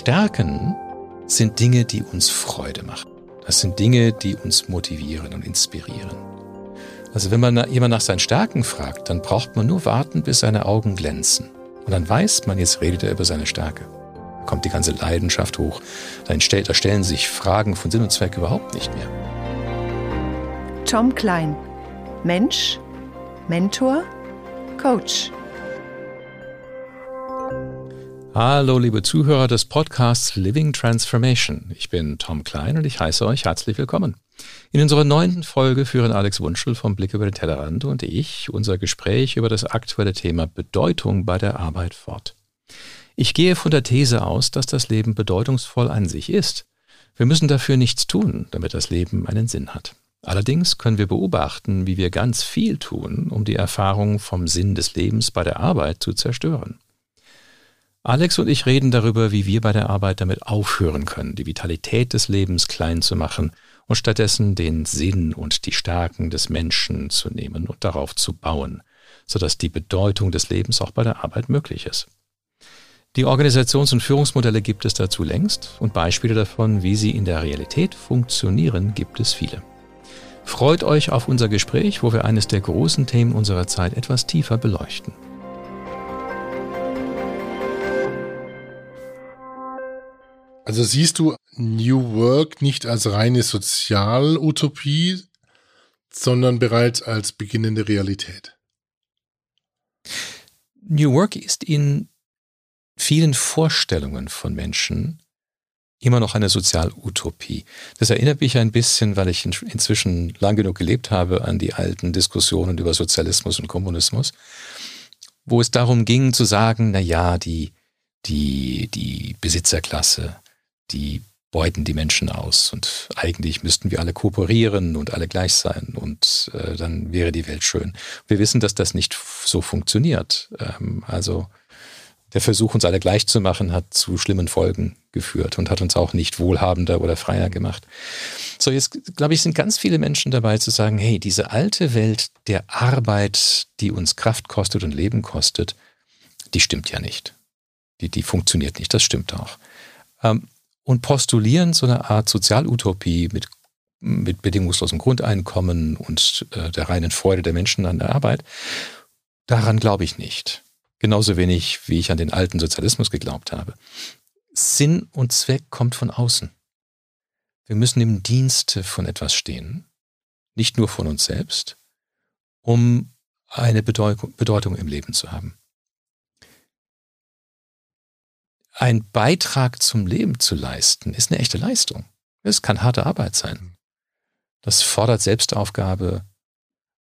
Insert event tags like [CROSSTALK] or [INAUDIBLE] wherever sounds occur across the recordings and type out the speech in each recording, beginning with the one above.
Stärken sind Dinge, die uns Freude machen. Das sind Dinge, die uns motivieren und inspirieren. Also wenn man jemand nach seinen Stärken fragt, dann braucht man nur warten, bis seine Augen glänzen. Und dann weiß man, jetzt redet er über seine Stärke. Da kommt die ganze Leidenschaft hoch. Da stellen sich Fragen von Sinn und Zweck überhaupt nicht mehr. Tom Klein. Mensch, Mentor, Coach. Hallo, liebe Zuhörer des Podcasts Living Transformation. Ich bin Tom Klein und ich heiße euch herzlich willkommen. In unserer neunten Folge führen Alex Wunschel vom Blick über den Tellerrand und ich unser Gespräch über das aktuelle Thema Bedeutung bei der Arbeit fort. Ich gehe von der These aus, dass das Leben bedeutungsvoll an sich ist. Wir müssen dafür nichts tun, damit das Leben einen Sinn hat. Allerdings können wir beobachten, wie wir ganz viel tun, um die Erfahrung vom Sinn des Lebens bei der Arbeit zu zerstören. Alex und ich reden darüber, wie wir bei der Arbeit damit aufhören können, die Vitalität des Lebens klein zu machen und stattdessen den Sinn und die Stärken des Menschen zu nehmen und darauf zu bauen, sodass die Bedeutung des Lebens auch bei der Arbeit möglich ist. Die Organisations- und Führungsmodelle gibt es dazu längst und Beispiele davon, wie sie in der Realität funktionieren, gibt es viele. Freut euch auf unser Gespräch, wo wir eines der großen Themen unserer Zeit etwas tiefer beleuchten. Also siehst du New Work nicht als reine Sozialutopie, sondern bereits als beginnende Realität? New Work ist in vielen Vorstellungen von Menschen immer noch eine Sozialutopie. Das erinnert mich ein bisschen, weil ich inzwischen lang genug gelebt habe, an die alten Diskussionen über Sozialismus und Kommunismus, wo es darum ging zu sagen, na ja, die, die, die Besitzerklasse, die beuten die Menschen aus und eigentlich müssten wir alle kooperieren und alle gleich sein und äh, dann wäre die Welt schön. Wir wissen, dass das nicht so funktioniert. Ähm, also der Versuch, uns alle gleich zu machen, hat zu schlimmen Folgen geführt und hat uns auch nicht wohlhabender oder freier gemacht. So, jetzt glaube ich, sind ganz viele Menschen dabei zu sagen, hey, diese alte Welt der Arbeit, die uns Kraft kostet und Leben kostet, die stimmt ja nicht. Die, die funktioniert nicht, das stimmt auch. Ähm, und postulieren so eine Art Sozialutopie mit, mit bedingungslosem Grundeinkommen und äh, der reinen Freude der Menschen an der Arbeit. Daran glaube ich nicht. Genauso wenig, wie ich an den alten Sozialismus geglaubt habe. Sinn und Zweck kommt von außen. Wir müssen im Dienste von etwas stehen, nicht nur von uns selbst, um eine Bedeutung im Leben zu haben. Ein Beitrag zum Leben zu leisten, ist eine echte Leistung. Es kann harte Arbeit sein. Das fordert Selbstaufgabe,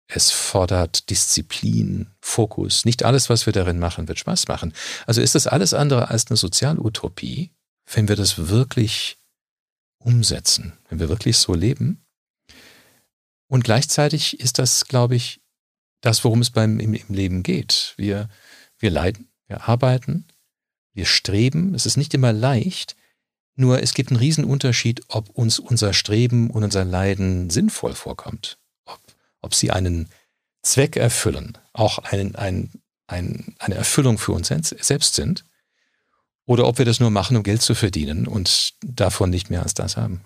es fordert Disziplin, Fokus. Nicht alles, was wir darin machen, wird Spaß machen. Also ist das alles andere als eine Sozialutopie, wenn wir das wirklich umsetzen, wenn wir wirklich so leben. Und gleichzeitig ist das, glaube ich, das, worum es beim im, im Leben geht. Wir, wir leiden, wir arbeiten, wir streben, es ist nicht immer leicht, nur es gibt einen Riesenunterschied, ob uns unser Streben und unser Leiden sinnvoll vorkommt, ob, ob sie einen Zweck erfüllen, auch einen, ein, ein, eine Erfüllung für uns selbst sind, oder ob wir das nur machen, um Geld zu verdienen und davon nicht mehr als das haben.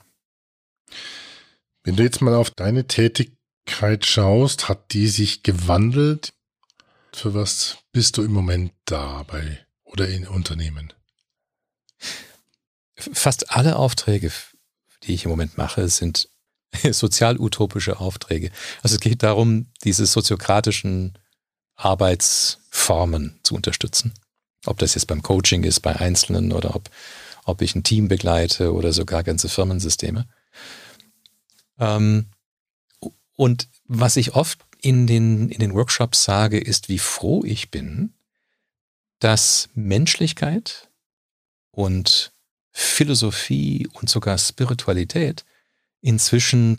Wenn du jetzt mal auf deine Tätigkeit schaust, hat die sich gewandelt? Für was bist du im Moment da bei oder in Unternehmen? Fast alle Aufträge, die ich im Moment mache, sind [LAUGHS] sozial-utopische Aufträge. Also es geht darum, diese soziokratischen Arbeitsformen zu unterstützen. Ob das jetzt beim Coaching ist, bei Einzelnen oder ob, ob ich ein Team begleite oder sogar ganze Firmensysteme. Ähm, und was ich oft in den, in den Workshops sage, ist, wie froh ich bin, dass Menschlichkeit und Philosophie und sogar Spiritualität inzwischen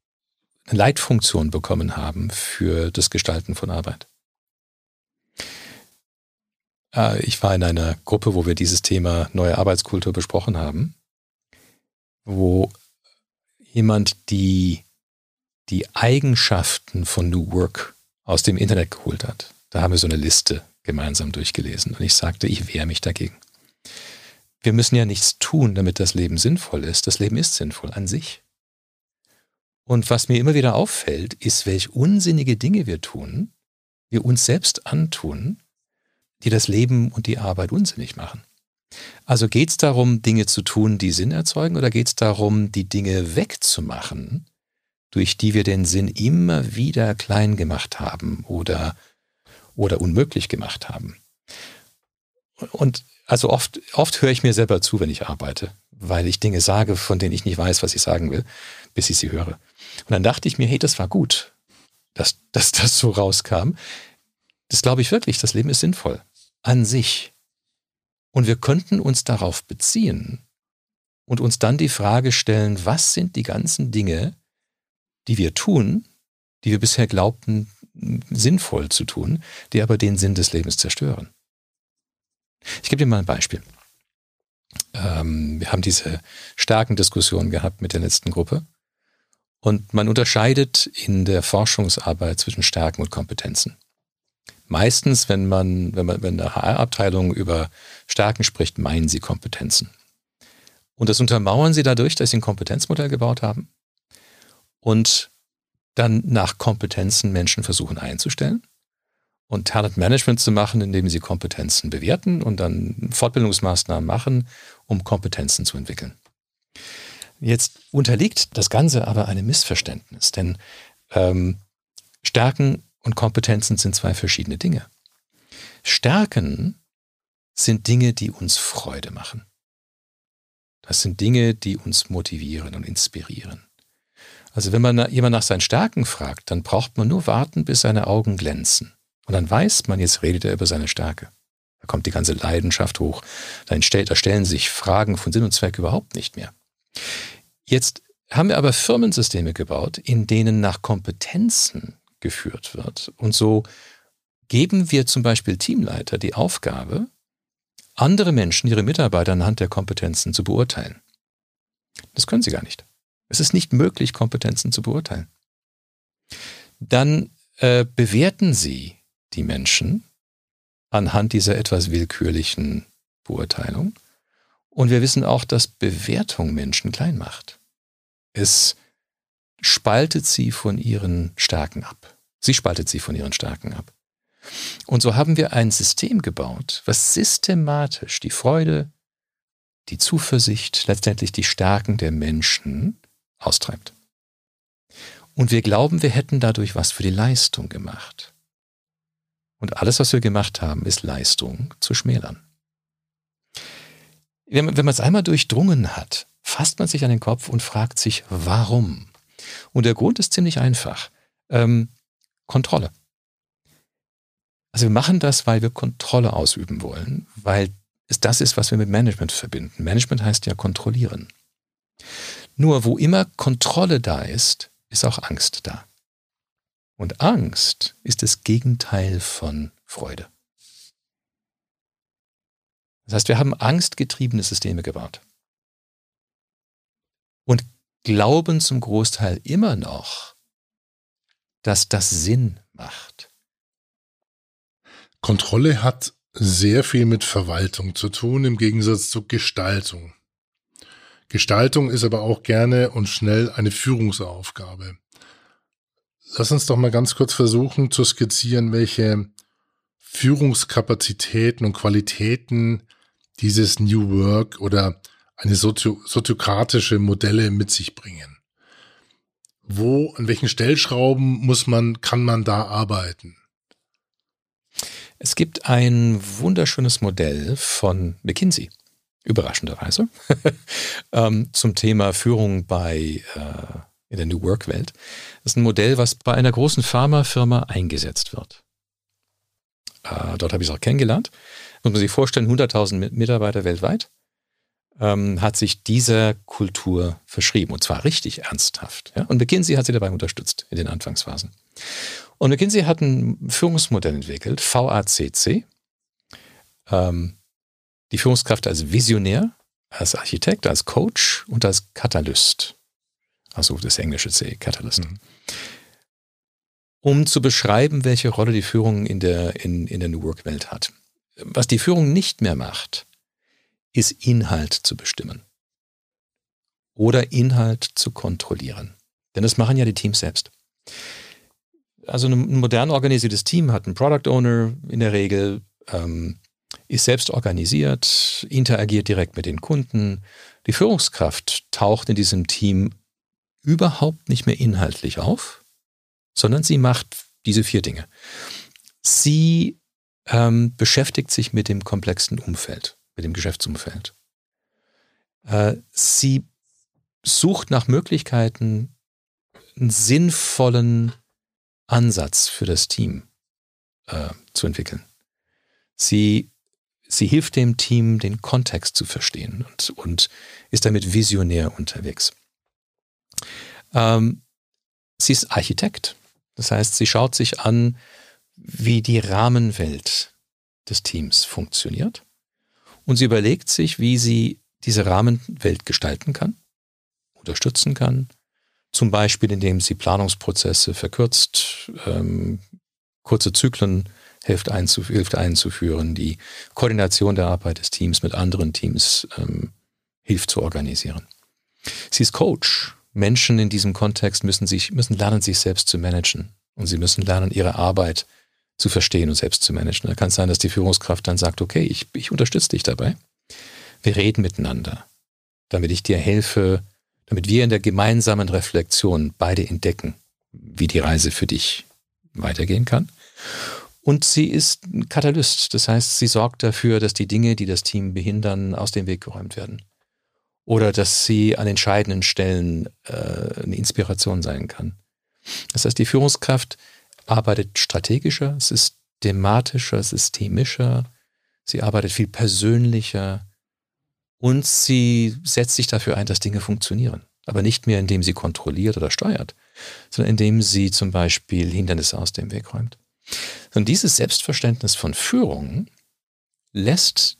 eine Leitfunktion bekommen haben für das Gestalten von Arbeit. Äh, ich war in einer Gruppe, wo wir dieses Thema neue Arbeitskultur besprochen haben, wo jemand die, die Eigenschaften von New Work aus dem Internet geholt hat. Da haben wir so eine Liste gemeinsam durchgelesen. Und ich sagte, ich wehre mich dagegen. wir müssen ja nichts tun, damit das Leben sinnvoll ist. Das Leben ist sinnvoll an sich. Und was mir immer wieder auffällt, ist, welch unsinnige Dinge wir tun, wir uns selbst antun, die das Leben und die Arbeit unsinnig machen. Also geht es darum, Dinge zu tun, die Sinn erzeugen, oder geht es darum, die Dinge wegzumachen, durch die wir den Sinn immer wieder klein gemacht haben oder, oder unmöglich gemacht haben? Und also oft, oft höre ich mir selber zu, wenn ich arbeite, weil ich Dinge sage, von denen ich nicht weiß, was ich sagen will, bis ich sie höre. Und dann dachte ich mir, hey, das war gut, dass, [LAUGHS] dass das so rauskam. Das glaube ich wirklich, das Leben ist sinnvoll an sich. Und wir könnten uns darauf beziehen und uns dann die Frage stellen, was sind die ganzen Dinge, die wir tun, die wir bisher glaubten sinnvoll zu tun, die aber den Sinn des Lebens zerstören. Ich gebe dir mal ein Beispiel. Ähm, wir haben diese starken Diskussionen gehabt mit der letzten Gruppe. Und man unterscheidet in der Forschungsarbeit zwischen Stärken und Kompetenzen. Meistens, wenn man, wenn man, wenn eine HR-Abteilung über Stärken spricht, meinen sie Kompetenzen. Und das untermauern sie dadurch, dass sie ein Kompetenzmodell gebaut haben und dann nach Kompetenzen Menschen versuchen einzustellen und Talent Management zu machen, indem sie Kompetenzen bewerten und dann Fortbildungsmaßnahmen machen, um Kompetenzen zu entwickeln. Jetzt unterliegt das Ganze aber einem Missverständnis, denn ähm, Stärken und Kompetenzen sind zwei verschiedene Dinge. Stärken sind Dinge, die uns Freude machen. Das sind Dinge, die uns motivieren und inspirieren. Also wenn man jemand nach seinen Stärken fragt, dann braucht man nur warten, bis seine Augen glänzen. Und dann weiß man, jetzt redet er über seine Stärke. Da kommt die ganze Leidenschaft hoch. Da, entstellt, da stellen sich Fragen von Sinn und Zweck überhaupt nicht mehr. Jetzt haben wir aber Firmensysteme gebaut, in denen nach Kompetenzen geführt wird. Und so geben wir zum Beispiel Teamleiter die Aufgabe, andere Menschen, ihre Mitarbeiter anhand der Kompetenzen zu beurteilen. Das können sie gar nicht. Es ist nicht möglich, Kompetenzen zu beurteilen. Dann äh, bewerten sie die Menschen anhand dieser etwas willkürlichen Beurteilung. Und wir wissen auch, dass Bewertung Menschen klein macht. Es spaltet sie von ihren Stärken ab. Sie spaltet sie von ihren Stärken ab. Und so haben wir ein System gebaut, was systematisch die Freude, die Zuversicht, letztendlich die Stärken der Menschen austreibt. Und wir glauben, wir hätten dadurch was für die Leistung gemacht. Und alles, was wir gemacht haben, ist Leistung zu schmälern. Wenn man es einmal durchdrungen hat, fasst man sich an den Kopf und fragt sich, warum? Und der Grund ist ziemlich einfach. Ähm, Kontrolle. Also wir machen das, weil wir Kontrolle ausüben wollen, weil es das ist, was wir mit Management verbinden. Management heißt ja kontrollieren. Nur wo immer Kontrolle da ist, ist auch Angst da. Und Angst ist das Gegenteil von Freude. Das heißt, wir haben angstgetriebene Systeme gebaut. Und glauben zum Großteil immer noch, dass das Sinn macht. Kontrolle hat sehr viel mit Verwaltung zu tun, im Gegensatz zu Gestaltung. Gestaltung ist aber auch gerne und schnell eine Führungsaufgabe. Lass uns doch mal ganz kurz versuchen zu skizzieren, welche Führungskapazitäten und Qualitäten dieses New Work oder eine sozio soziokratische Modelle mit sich bringen. Wo, an welchen Stellschrauben muss man, kann man da arbeiten? Es gibt ein wunderschönes Modell von McKinsey, überraschenderweise, [LAUGHS] ähm, zum Thema Führung bei äh, in der New Work Welt. Das ist ein Modell, was bei einer großen Pharmafirma eingesetzt wird. Äh, dort habe ich es auch kennengelernt. Muss man sich vorstellen, 100.000 Mitarbeiter weltweit ähm, hat sich dieser Kultur verschrieben und zwar richtig ernsthaft. Ja? Und McKinsey hat sie dabei unterstützt in den Anfangsphasen. Und McKinsey hat ein Führungsmodell entwickelt, VACC. Ähm, die Führungskraft als Visionär, als Architekt, als Coach und als Katalyst also das englische C, Catalyst. Mhm. Um zu beschreiben, welche Rolle die Führung in der, in, in der New Work-Welt hat. Was die Führung nicht mehr macht, ist Inhalt zu bestimmen oder Inhalt zu kontrollieren. Denn das machen ja die Teams selbst. Also ein modern organisiertes Team hat einen Product Owner in der Regel, ähm, ist selbst organisiert, interagiert direkt mit den Kunden. Die Führungskraft taucht in diesem Team überhaupt nicht mehr inhaltlich auf, sondern sie macht diese vier Dinge. Sie ähm, beschäftigt sich mit dem komplexen Umfeld, mit dem Geschäftsumfeld. Äh, sie sucht nach Möglichkeiten, einen sinnvollen Ansatz für das Team äh, zu entwickeln. Sie, sie hilft dem Team, den Kontext zu verstehen und, und ist damit visionär unterwegs. Ähm, sie ist Architekt. Das heißt, sie schaut sich an, wie die Rahmenwelt des Teams funktioniert und sie überlegt sich, wie sie diese Rahmenwelt gestalten kann, unterstützen kann, zum Beispiel indem sie Planungsprozesse verkürzt, ähm, kurze Zyklen hilft, einzuf hilft, einzuführen, die Koordination der Arbeit des Teams mit anderen Teams ähm, hilft zu organisieren. Sie ist Coach. Menschen in diesem Kontext müssen, sich, müssen lernen, sich selbst zu managen. Und sie müssen lernen, ihre Arbeit zu verstehen und selbst zu managen. Da kann es sein, dass die Führungskraft dann sagt, okay, ich, ich unterstütze dich dabei. Wir reden miteinander, damit ich dir helfe, damit wir in der gemeinsamen Reflexion beide entdecken, wie die Reise für dich weitergehen kann. Und sie ist ein Katalyst, das heißt, sie sorgt dafür, dass die Dinge, die das Team behindern, aus dem Weg geräumt werden. Oder dass sie an entscheidenden Stellen äh, eine Inspiration sein kann. Das heißt, die Führungskraft arbeitet strategischer, systematischer, systemischer, sie arbeitet viel persönlicher und sie setzt sich dafür ein, dass Dinge funktionieren. Aber nicht mehr, indem sie kontrolliert oder steuert, sondern indem sie zum Beispiel Hindernisse aus dem Weg räumt. Und dieses Selbstverständnis von Führung lässt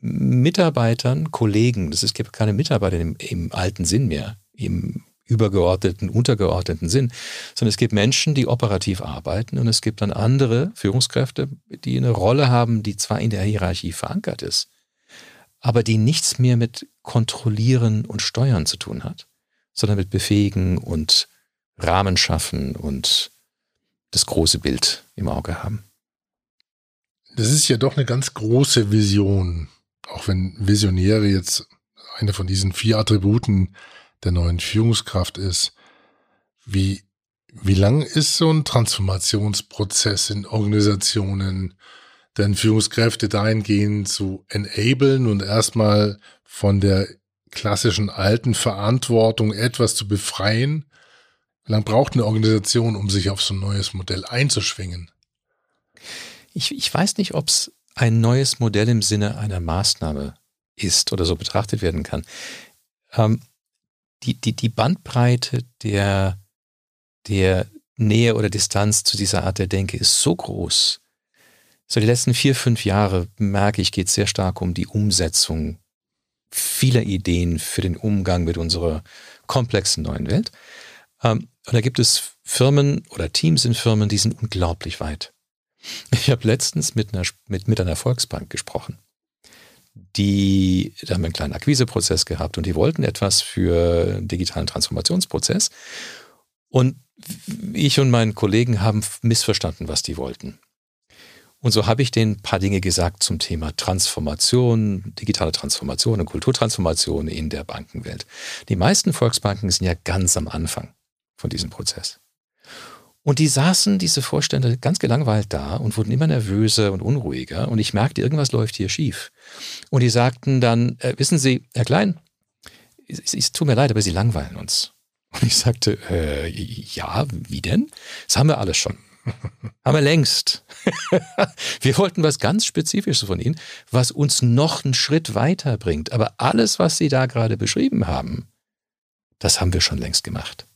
Mitarbeitern, Kollegen, das ist keine Mitarbeiter im, im alten Sinn mehr, im übergeordneten, untergeordneten Sinn, sondern es gibt Menschen, die operativ arbeiten und es gibt dann andere Führungskräfte, die eine Rolle haben, die zwar in der Hierarchie verankert ist, aber die nichts mehr mit Kontrollieren und Steuern zu tun hat, sondern mit Befähigen und Rahmen schaffen und das große Bild im Auge haben. Das ist ja doch eine ganz große Vision, auch wenn Visionäre jetzt eine von diesen vier Attributen der neuen Führungskraft ist. Wie, wie lang ist so ein Transformationsprozess in Organisationen, denn Führungskräfte dahingehend zu enablen und erstmal von der klassischen alten Verantwortung etwas zu befreien? Wie lange braucht eine Organisation, um sich auf so ein neues Modell einzuschwingen? Ich, ich weiß nicht, ob es ein neues Modell im Sinne einer Maßnahme ist oder so betrachtet werden kann. Ähm, die, die, die Bandbreite der, der Nähe oder Distanz zu dieser Art der Denke ist so groß. So die letzten vier, fünf Jahre merke ich, geht es sehr stark um die Umsetzung vieler Ideen für den Umgang mit unserer komplexen neuen Welt. Ähm, und da gibt es Firmen oder Teams in Firmen, die sind unglaublich weit. Ich habe letztens mit einer, mit, mit einer Volksbank gesprochen die, da haben einen kleinen Akquiseprozess gehabt und die wollten etwas für einen digitalen Transformationsprozess. Und ich und meinen Kollegen haben missverstanden, was die wollten. Und so habe ich denen ein paar Dinge gesagt zum Thema Transformation, digitale Transformation und Kulturtransformation in der Bankenwelt. Die meisten Volksbanken sind ja ganz am Anfang von diesem Prozess. Und die saßen, diese Vorstände, ganz gelangweilt da und wurden immer nervöser und unruhiger. Und ich merkte, irgendwas läuft hier schief. Und die sagten dann, äh, wissen Sie, Herr Klein, es, es tut mir leid, aber Sie langweilen uns. Und ich sagte, äh, ja, wie denn? Das haben wir alles schon. [LAUGHS] haben wir längst. [LAUGHS] wir wollten was ganz Spezifisches von Ihnen, was uns noch einen Schritt weiter bringt. Aber alles, was Sie da gerade beschrieben haben, das haben wir schon längst gemacht.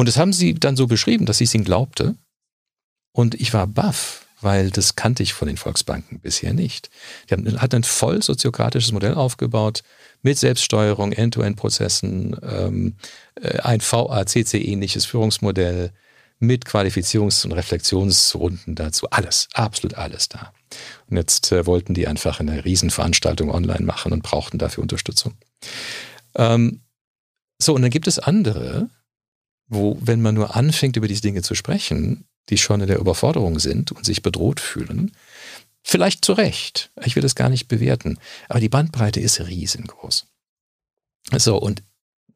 Und das haben sie dann so beschrieben, dass ich es ihnen glaubte. Und ich war baff, weil das kannte ich von den Volksbanken bisher nicht. Die hatten ein voll soziokratisches Modell aufgebaut mit Selbststeuerung, End-to-End-Prozessen, ähm, äh, ein VACC-ähnliches Führungsmodell mit Qualifizierungs- und Reflexionsrunden dazu. Alles, absolut alles da. Und jetzt äh, wollten die einfach eine Riesenveranstaltung online machen und brauchten dafür Unterstützung. Ähm, so, und dann gibt es andere, wo, wenn man nur anfängt, über diese Dinge zu sprechen, die schon in der Überforderung sind und sich bedroht fühlen, vielleicht zu Recht, ich will das gar nicht bewerten, aber die Bandbreite ist riesengroß. So, und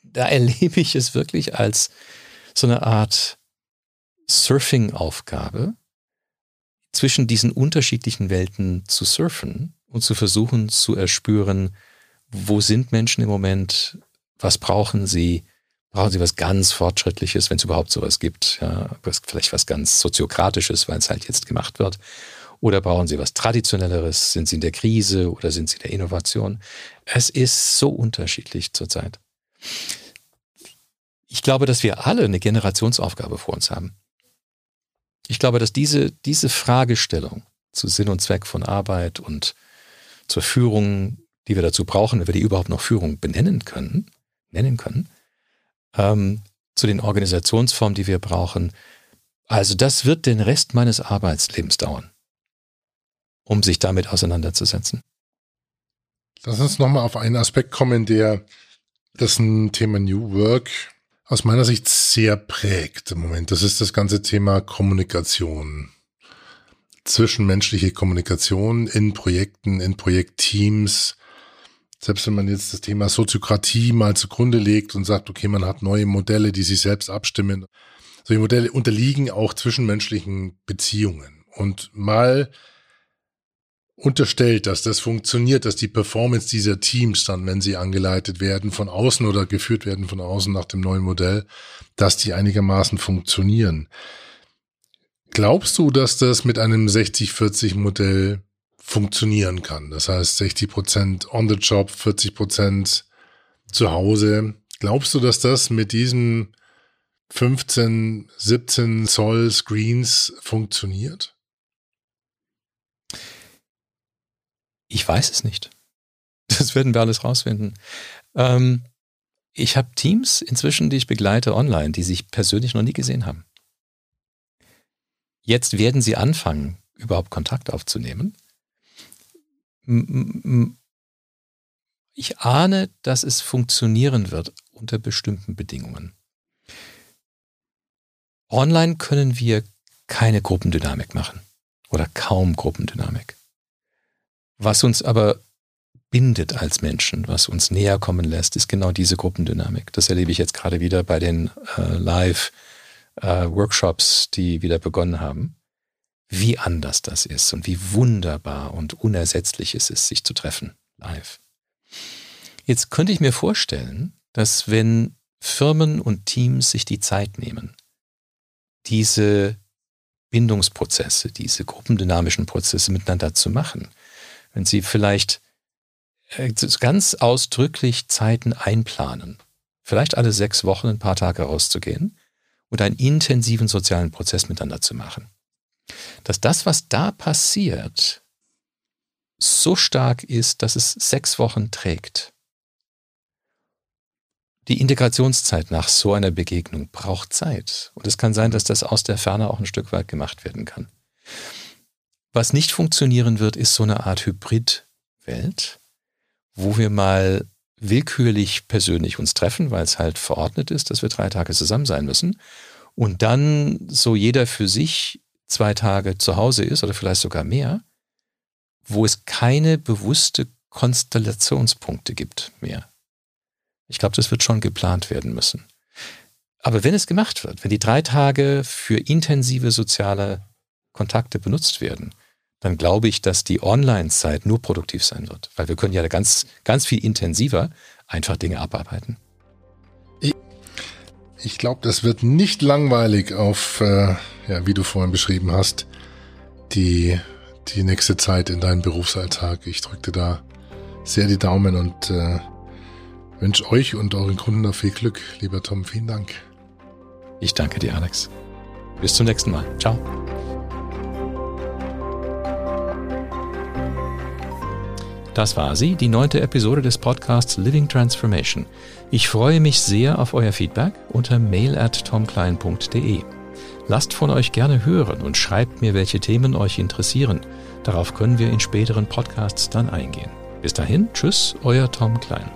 da [LAUGHS] erlebe ich es wirklich als so eine Art Surfing-Aufgabe, zwischen diesen unterschiedlichen Welten zu surfen und zu versuchen zu erspüren, wo sind Menschen im Moment, was brauchen sie, brauchen sie was ganz Fortschrittliches, wenn es überhaupt sowas gibt, ja, vielleicht was ganz Soziokratisches, weil es halt jetzt gemacht wird, oder brauchen sie was Traditionelleres, sind sie in der Krise oder sind sie in der Innovation? Es ist so unterschiedlich zurzeit. Ich glaube, dass wir alle eine Generationsaufgabe vor uns haben. Ich glaube, dass diese, diese Fragestellung zu Sinn und Zweck von Arbeit und zur Führung, die wir dazu brauchen, wenn wir die überhaupt noch Führung benennen können, nennen können, ähm, zu den Organisationsformen, die wir brauchen. Also das wird den Rest meines Arbeitslebens dauern, um sich damit auseinanderzusetzen. Lass uns nochmal auf einen Aspekt kommen, der das Thema New Work aus meiner Sicht sehr prägt im Moment. Das ist das ganze Thema Kommunikation. Zwischenmenschliche Kommunikation in Projekten, in Projektteams. Selbst wenn man jetzt das Thema Soziokratie mal zugrunde legt und sagt, okay, man hat neue Modelle, die sich selbst abstimmen. Solche Modelle unterliegen auch zwischenmenschlichen Beziehungen. Und mal unterstellt, dass das funktioniert, dass die Performance dieser Teams dann, wenn sie angeleitet werden von außen oder geführt werden von außen nach dem neuen Modell, dass die einigermaßen funktionieren. Glaubst du, dass das mit einem 60-40 Modell funktionieren kann? Das heißt 60 Prozent on the job, 40 Prozent zu Hause. Glaubst du, dass das mit diesen 15, 17 Zoll Screens funktioniert? Ich weiß es nicht. Das werden wir alles rausfinden. Ähm, ich habe Teams inzwischen, die ich begleite online, die sich persönlich noch nie gesehen haben. Jetzt werden sie anfangen, überhaupt Kontakt aufzunehmen. Ich ahne, dass es funktionieren wird unter bestimmten Bedingungen. Online können wir keine Gruppendynamik machen oder kaum Gruppendynamik. Was uns aber bindet als Menschen, was uns näher kommen lässt, ist genau diese Gruppendynamik. Das erlebe ich jetzt gerade wieder bei den äh, Live-Workshops, äh, die wieder begonnen haben. Wie anders das ist und wie wunderbar und unersetzlich es ist, sich zu treffen live. Jetzt könnte ich mir vorstellen, dass wenn Firmen und Teams sich die Zeit nehmen, diese Bindungsprozesse, diese gruppendynamischen Prozesse miteinander zu machen, wenn Sie vielleicht äh, ganz ausdrücklich Zeiten einplanen, vielleicht alle sechs Wochen ein paar Tage rauszugehen und einen intensiven sozialen Prozess miteinander zu machen. Dass das, was da passiert, so stark ist, dass es sechs Wochen trägt. Die Integrationszeit nach so einer Begegnung braucht Zeit. Und es kann sein, dass das aus der Ferne auch ein Stück weit gemacht werden kann. Was nicht funktionieren wird, ist so eine Art Hybridwelt, wo wir mal willkürlich persönlich uns treffen, weil es halt verordnet ist, dass wir drei Tage zusammen sein müssen. Und dann so jeder für sich zwei Tage zu Hause ist oder vielleicht sogar mehr, wo es keine bewusste Konstellationspunkte gibt mehr. Ich glaube, das wird schon geplant werden müssen. Aber wenn es gemacht wird, wenn die drei Tage für intensive soziale Kontakte benutzt werden, dann glaube ich, dass die Online-Zeit nur produktiv sein wird. Weil wir können ja ganz, ganz viel intensiver einfach Dinge abarbeiten. Ich, glaube, das wird nicht langweilig auf, äh, ja, wie du vorhin beschrieben hast, die, die nächste Zeit in deinem Berufsalltag. Ich drücke da sehr die Daumen und äh, wünsche euch und euren Kunden noch viel Glück. Lieber Tom, vielen Dank. Ich danke dir, Alex. Bis zum nächsten Mal. Ciao. Das war sie, die neunte Episode des Podcasts Living Transformation. Ich freue mich sehr auf euer Feedback unter mail at tomklein.de. Lasst von euch gerne hören und schreibt mir, welche Themen euch interessieren. Darauf können wir in späteren Podcasts dann eingehen. Bis dahin, tschüss, euer Tom Klein.